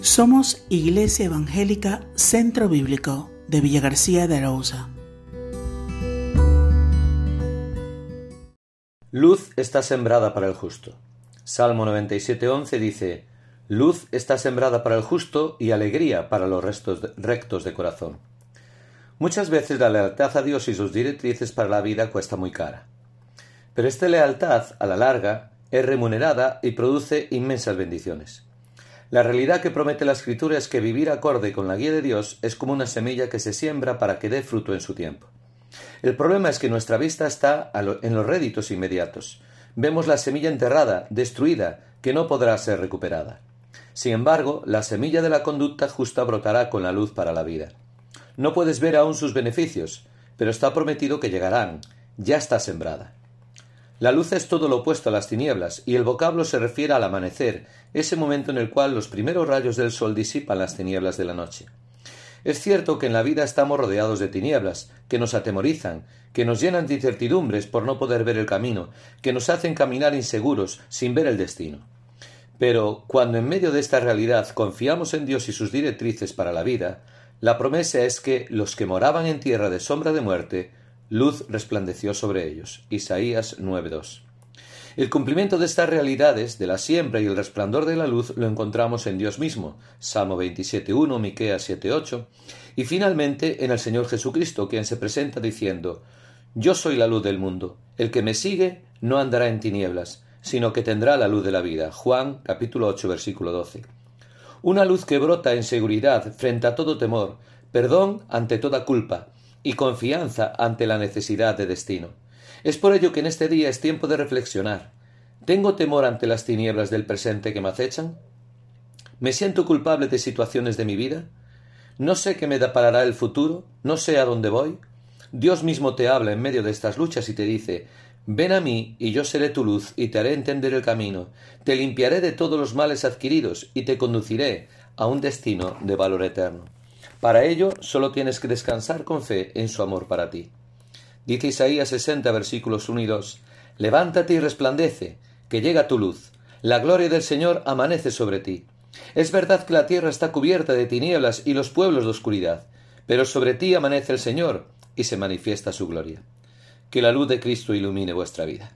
Somos Iglesia Evangélica Centro Bíblico de Villa García de Arauza. Luz está sembrada para el justo. Salmo 97.11 dice, Luz está sembrada para el justo y alegría para los restos rectos de corazón. Muchas veces la lealtad a Dios y sus directrices para la vida cuesta muy cara. Pero esta lealtad, a la larga, es remunerada y produce inmensas bendiciones. La realidad que promete la Escritura es que vivir acorde con la guía de Dios es como una semilla que se siembra para que dé fruto en su tiempo. El problema es que nuestra vista está en los réditos inmediatos. Vemos la semilla enterrada, destruida, que no podrá ser recuperada. Sin embargo, la semilla de la conducta justa brotará con la luz para la vida. No puedes ver aún sus beneficios, pero está prometido que llegarán, ya está sembrada. La luz es todo lo opuesto a las tinieblas, y el vocablo se refiere al amanecer, ese momento en el cual los primeros rayos del sol disipan las tinieblas de la noche. Es cierto que en la vida estamos rodeados de tinieblas, que nos atemorizan, que nos llenan de incertidumbres por no poder ver el camino, que nos hacen caminar inseguros, sin ver el destino. Pero cuando en medio de esta realidad confiamos en Dios y sus directrices para la vida, la promesa es que los que moraban en tierra de sombra de muerte luz resplandeció sobre ellos. Isaías 9.2. El cumplimiento de estas realidades, de la siembra y el resplandor de la luz, lo encontramos en Dios mismo, Salmo 27.1, Miqueas 7.8, y finalmente en el Señor Jesucristo, quien se presenta diciendo, Yo soy la luz del mundo, el que me sigue no andará en tinieblas, sino que tendrá la luz de la vida. Juan capítulo 8, versículo 12. Una luz que brota en seguridad frente a todo temor, perdón ante toda culpa, y confianza ante la necesidad de destino. Es por ello que en este día es tiempo de reflexionar. ¿Tengo temor ante las tinieblas del presente que me acechan? ¿Me siento culpable de situaciones de mi vida? ¿No sé qué me deparará el futuro? ¿No sé a dónde voy? Dios mismo te habla en medio de estas luchas y te dice Ven a mí, y yo seré tu luz, y te haré entender el camino, te limpiaré de todos los males adquiridos, y te conduciré a un destino de valor eterno. Para ello solo tienes que descansar con fe en su amor para ti. Dice Isaías 60 versículos 1 y 2, Levántate y resplandece, que llega tu luz, la gloria del Señor amanece sobre ti. Es verdad que la tierra está cubierta de tinieblas y los pueblos de oscuridad, pero sobre ti amanece el Señor y se manifiesta su gloria. Que la luz de Cristo ilumine vuestra vida.